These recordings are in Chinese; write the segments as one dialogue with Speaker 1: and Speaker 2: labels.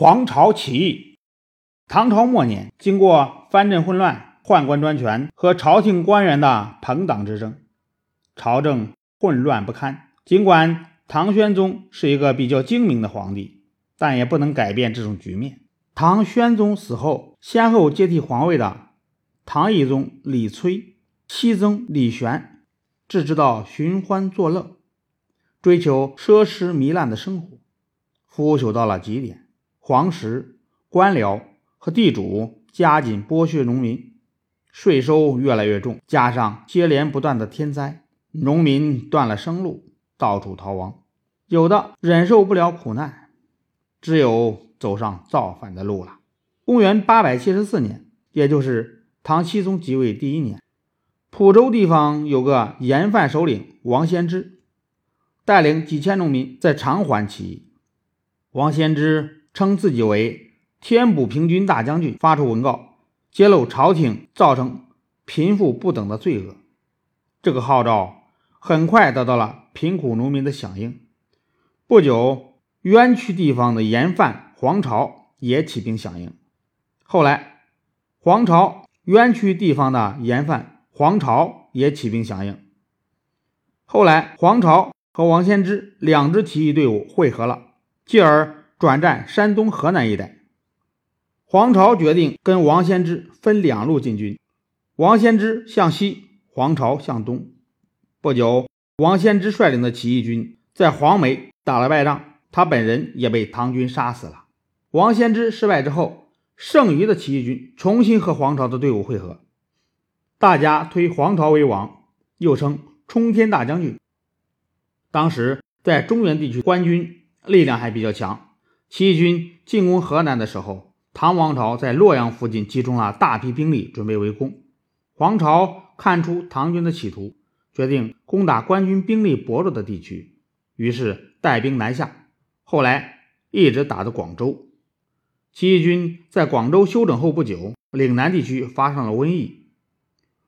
Speaker 1: 黄巢起义。唐朝末年，经过藩镇混乱、宦官专权和朝廷官员的朋党之争，朝政混乱不堪。尽管唐玄宗是一个比较精明的皇帝，但也不能改变这种局面。唐玄宗死后，先后接替皇位的唐懿宗李崔、熹宗李玄，只知道寻欢作乐，追求奢侈糜烂的生活，腐朽到了极点。皇室、官僚和地主加紧剥削农民，税收越来越重，加上接连不断的天灾，农民断了生路，到处逃亡。有的忍受不了苦难，只有走上造反的路了。公元八百七十四年，也就是唐僖宗即位第一年，蒲州地方有个盐贩首领王先之，带领几千农民在长缓起义。王先之。称自己为天补平军大将军，发出文告，揭露朝廷造成贫富不等的罪恶。这个号召很快得到了贫苦农民的响应。不久，冤屈地方的盐贩黄巢也起兵响应。后来，黄巢冤屈地方的盐贩黄巢也起兵响应。后来，黄巢和王仙芝两支起义队伍汇合了，继而。转战山东、河南一带，黄巢决定跟王先之分两路进军，王先之向西，黄巢向东。不久，王先之率领的起义军在黄梅打了败仗，他本人也被唐军杀死了。王先之失败之后，剩余的起义军重新和黄巢的队伍会合，大家推黄巢为王，又称冲天大将军。当时在中原地区，官军力量还比较强。起义军进攻河南的时候，唐王朝在洛阳附近集中了大批兵力，准备围攻。黄巢看出唐军的企图，决定攻打官军兵力薄弱的地区，于是带兵南下。后来一直打到广州。起义军在广州休整后不久，岭南地区发生了瘟疫，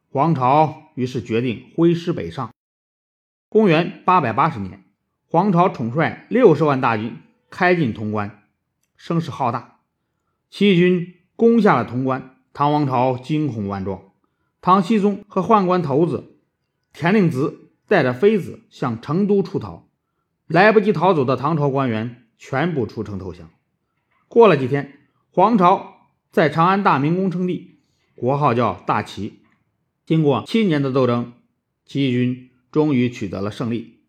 Speaker 1: 黄巢于是决定挥师北上。公元八百八十年，黄巢统帅六十万大军。开进潼关，声势浩大。起义军攻下了潼关，唐王朝惊恐万状。唐僖宗和宦官头子田令孜带着妃子向成都出逃，来不及逃走的唐朝官员全部出城投降。过了几天，黄巢在长安大明宫称帝，国号叫大齐。经过七年的斗争，起义军终于取得了胜利。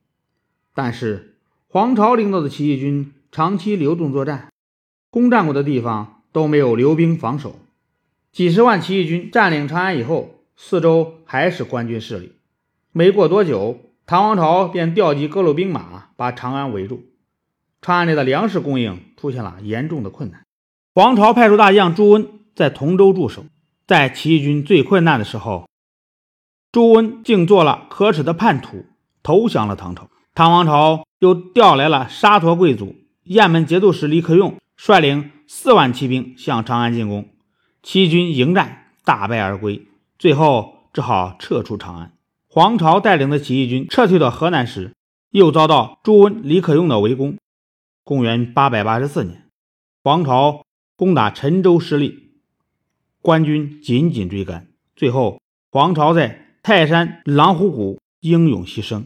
Speaker 1: 但是黄巢领导的起义军。长期流动作战，攻占过的地方都没有留兵防守。几十万起义军占领长安以后，四周还是官军势力。没过多久，唐王朝便调集各路兵马把长安围住，长安里的粮食供应出现了严重的困难。王朝派出大将朱温在同州驻守，在起义军最困难的时候，朱温竟做了可耻的叛徒，投降了唐朝。唐王朝又调来了沙陀贵族。雁门节度使李克用率领四万骑兵向长安进攻，齐军迎战大败而归，最后只好撤出长安。黄巢带领的起义军撤退到河南时，又遭到朱温、李克用的围攻。公元八百八十四年，黄巢攻打陈州失利，官军紧紧追赶，最后黄巢在泰山狼虎谷英勇牺牲。